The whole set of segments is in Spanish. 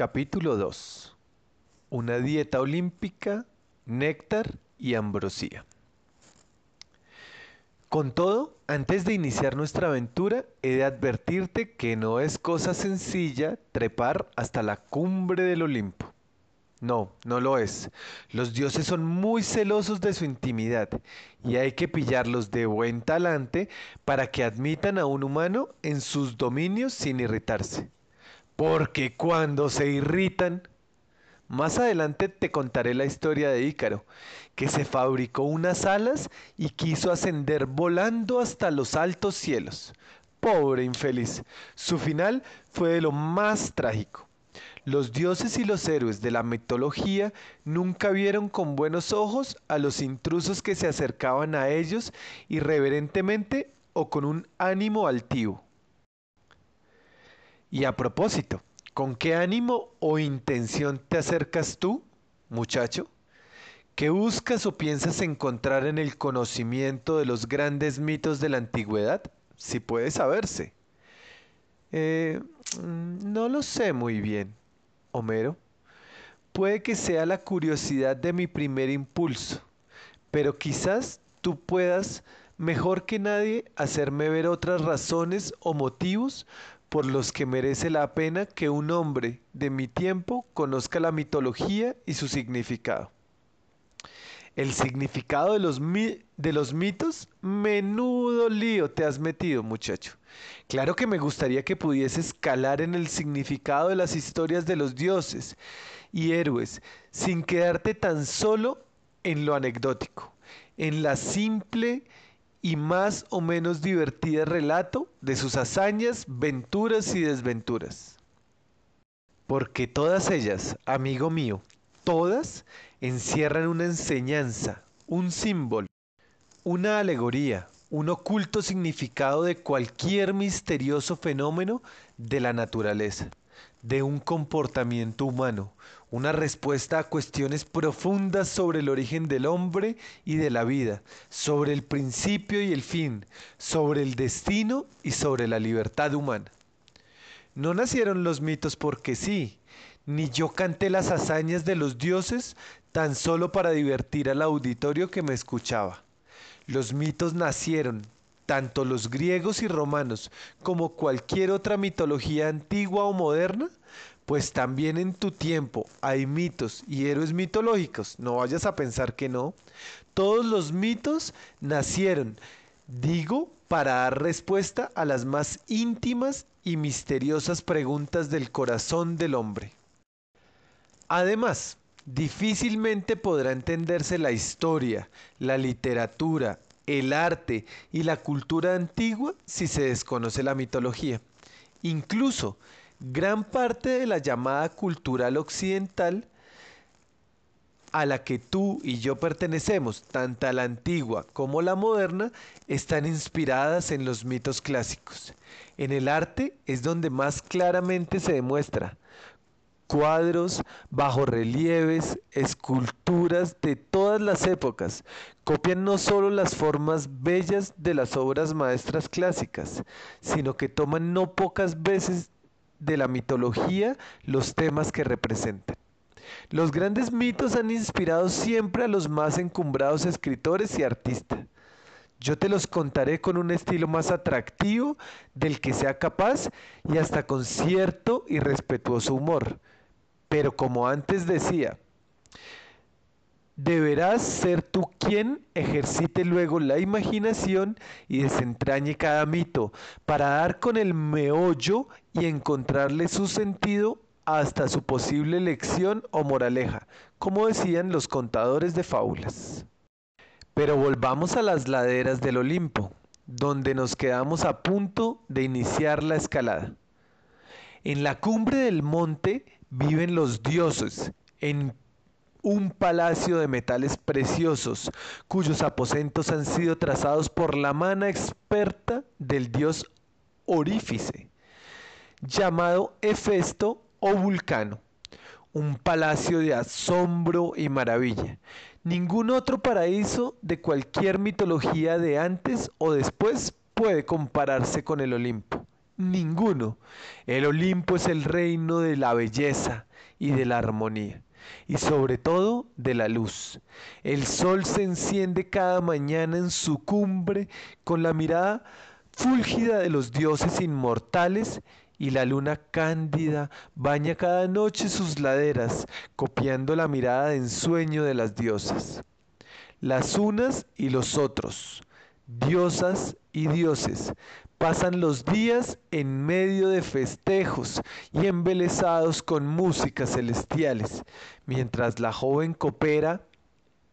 Capítulo 2. Una dieta olímpica, néctar y ambrosía. Con todo, antes de iniciar nuestra aventura, he de advertirte que no es cosa sencilla trepar hasta la cumbre del Olimpo. No, no lo es. Los dioses son muy celosos de su intimidad y hay que pillarlos de buen talante para que admitan a un humano en sus dominios sin irritarse. Porque cuando se irritan... Más adelante te contaré la historia de Ícaro, que se fabricó unas alas y quiso ascender volando hasta los altos cielos. Pobre infeliz, su final fue de lo más trágico. Los dioses y los héroes de la mitología nunca vieron con buenos ojos a los intrusos que se acercaban a ellos irreverentemente o con un ánimo altivo. Y a propósito, ¿con qué ánimo o intención te acercas tú, muchacho? ¿Qué buscas o piensas encontrar en el conocimiento de los grandes mitos de la antigüedad? Si puede saberse. Eh, mm, no lo sé muy bien, Homero. Puede que sea la curiosidad de mi primer impulso, pero quizás tú puedas, mejor que nadie, hacerme ver otras razones o motivos por los que merece la pena que un hombre de mi tiempo conozca la mitología y su significado. El significado de los, de los mitos, menudo lío te has metido, muchacho. Claro que me gustaría que pudieses calar en el significado de las historias de los dioses y héroes, sin quedarte tan solo en lo anecdótico, en la simple y más o menos divertida relato de sus hazañas, venturas y desventuras. Porque todas ellas, amigo mío, todas encierran una enseñanza, un símbolo, una alegoría, un oculto significado de cualquier misterioso fenómeno de la naturaleza, de un comportamiento humano, una respuesta a cuestiones profundas sobre el origen del hombre y de la vida, sobre el principio y el fin, sobre el destino y sobre la libertad humana. No nacieron los mitos porque sí, ni yo canté las hazañas de los dioses tan solo para divertir al auditorio que me escuchaba. Los mitos nacieron, tanto los griegos y romanos como cualquier otra mitología antigua o moderna, pues también en tu tiempo hay mitos y héroes mitológicos, no vayas a pensar que no. Todos los mitos nacieron, digo, para dar respuesta a las más íntimas y misteriosas preguntas del corazón del hombre. Además, difícilmente podrá entenderse la historia, la literatura, el arte y la cultura antigua si se desconoce la mitología. Incluso gran parte de la llamada cultural occidental a la que tú y yo pertenecemos, tanto la antigua como la moderna, están inspiradas en los mitos clásicos. En el arte es donde más claramente se demuestra cuadros, bajorrelieves, esculturas de todas las épocas. Copian no solo las formas bellas de las obras maestras clásicas, sino que toman no pocas veces de la mitología los temas que representan. Los grandes mitos han inspirado siempre a los más encumbrados escritores y artistas. Yo te los contaré con un estilo más atractivo del que sea capaz y hasta con cierto y respetuoso humor. Pero como antes decía, deberás ser tú quien ejercite luego la imaginación y desentrañe cada mito para dar con el meollo y encontrarle su sentido hasta su posible lección o moraleja, como decían los contadores de fábulas. Pero volvamos a las laderas del Olimpo, donde nos quedamos a punto de iniciar la escalada. En la cumbre del monte viven los dioses en un palacio de metales preciosos, cuyos aposentos han sido trazados por la mano experta del dios Orífice, llamado Hefesto o Vulcano, un palacio de asombro y maravilla. Ningún otro paraíso de cualquier mitología de antes o después puede compararse con el Olimpo. Ninguno. El Olimpo es el reino de la belleza, y de la armonía, y sobre todo de la luz. El sol se enciende cada mañana en su cumbre con la mirada fúlgida de los dioses inmortales y la luna cándida baña cada noche sus laderas, copiando la mirada de ensueño de las diosas. Las unas y los otros, diosas y dioses, pasan los días en medio de festejos y embelesados con músicas celestiales, mientras la joven copera,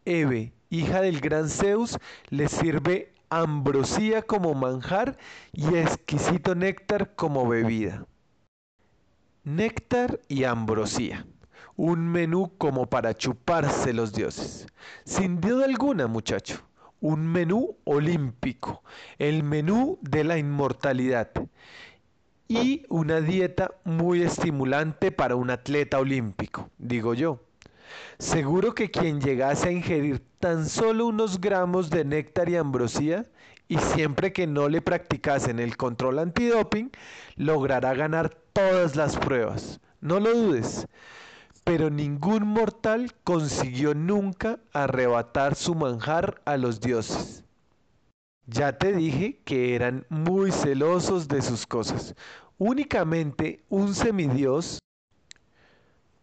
Eve, hija del gran Zeus, les sirve ambrosía como manjar y exquisito néctar como bebida. Néctar y ambrosía. Un menú como para chuparse los dioses. Sin duda alguna, muchacho. Un menú olímpico. El menú de la inmortalidad. Y una dieta muy estimulante para un atleta olímpico, digo yo. Seguro que quien llegase a ingerir tan solo unos gramos de néctar y ambrosía, y siempre que no le practicasen el control antidoping, logrará ganar todas las pruebas. No lo dudes. Pero ningún mortal consiguió nunca arrebatar su manjar a los dioses. Ya te dije que eran muy celosos de sus cosas. Únicamente un semidios,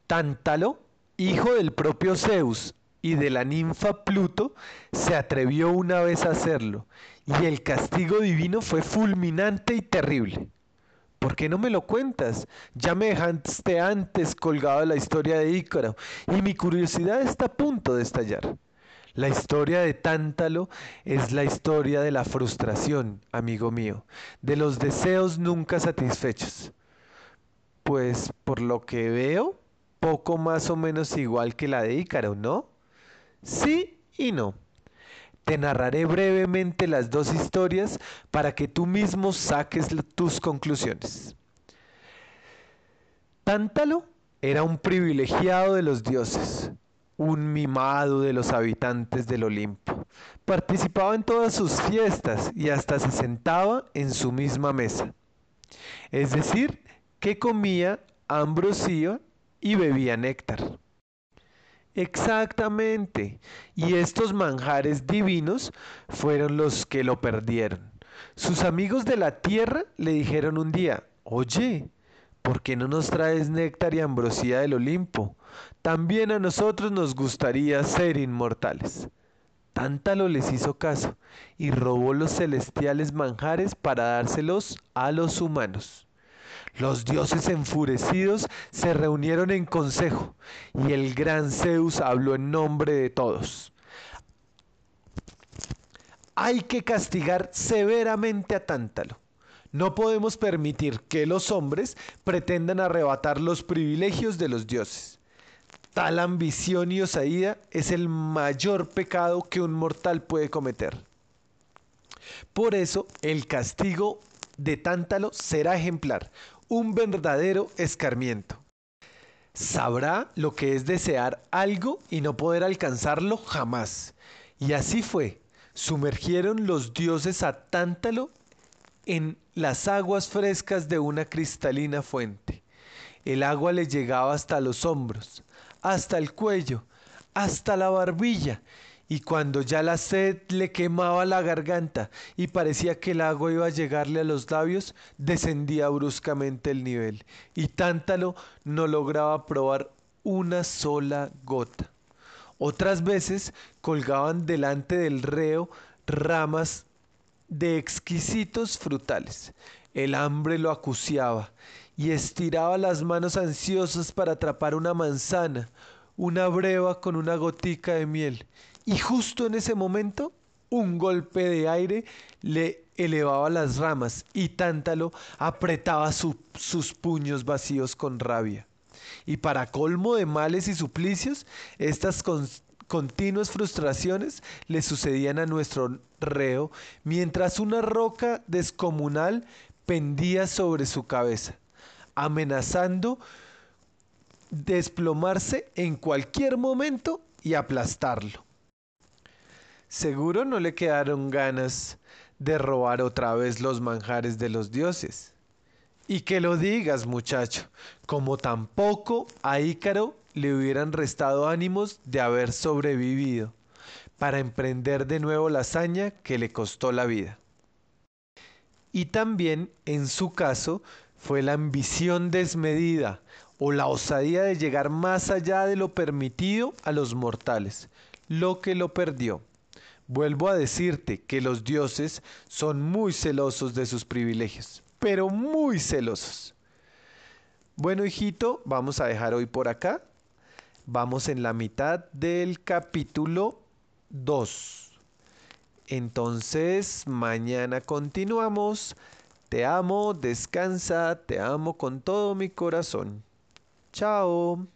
Tántalo, hijo del propio Zeus y de la ninfa Pluto, se atrevió una vez a hacerlo, y el castigo divino fue fulminante y terrible. ¿Por qué no me lo cuentas? Ya me dejaste antes colgado de la historia de Ícaro, y mi curiosidad está a punto de estallar. La historia de Tántalo es la historia de la frustración, amigo mío, de los deseos nunca satisfechos. Pues por lo que veo, poco más o menos igual que la de Ícaro, ¿no? Sí y no. Te narraré brevemente las dos historias para que tú mismo saques tus conclusiones. Tántalo era un privilegiado de los dioses, un mimado de los habitantes del Olimpo. Participaba en todas sus fiestas y hasta se sentaba en su misma mesa. Es decir, que comía ambrosía y bebía néctar. Exactamente. Y estos manjares divinos fueron los que lo perdieron. Sus amigos de la tierra le dijeron un día, oye, ¿por qué no nos traes néctar y ambrosía del Olimpo? También a nosotros nos gustaría ser inmortales. Tántalo les hizo caso y robó los celestiales manjares para dárselos a los humanos. Los dioses enfurecidos se reunieron en consejo y el gran Zeus habló en nombre de todos. Hay que castigar severamente a Tántalo. No podemos permitir que los hombres pretendan arrebatar los privilegios de los dioses. Tal ambición y osadía es el mayor pecado que un mortal puede cometer. Por eso el castigo de Tántalo será ejemplar, un verdadero escarmiento. Sabrá lo que es desear algo y no poder alcanzarlo jamás. Y así fue. Sumergieron los dioses a Tántalo en las aguas frescas de una cristalina fuente. El agua le llegaba hasta los hombros, hasta el cuello, hasta la barbilla, y cuando ya la sed le quemaba la garganta y parecía que el agua iba a llegarle a los labios, descendía bruscamente el nivel, y Tántalo no lograba probar una sola gota. Otras veces colgaban delante del reo ramas de exquisitos frutales. El hambre lo acuciaba y estiraba las manos ansiosas para atrapar una manzana, una breva con una gotica de miel, y justo en ese momento un golpe de aire le elevaba las ramas y Tántalo apretaba sus puños vacíos con rabia. Y para colmo de males y suplicios, estas continuas frustraciones le sucedían a nuestro reo mientras una roca descomunal pendía sobre su cabeza, amenazando desplomarse en cualquier momento y aplastarlo. Seguro no le quedaron ganas de robar otra vez los manjares de los dioses. Y que lo digas, muchacho, como tampoco a Ícaro le hubieran restado ánimos de haber sobrevivido para emprender de nuevo la hazaña que le costó la vida. Y también, en su caso, fue la ambición desmedida o la osadía de llegar más allá de lo permitido a los mortales, lo que lo perdió. Vuelvo a decirte que los dioses son muy celosos de sus privilegios, pero muy celosos. Bueno, hijito, vamos a dejar hoy por acá. Vamos en la mitad del capítulo 2. Entonces, mañana continuamos. Te amo, descansa, te amo con todo mi corazón. Chao.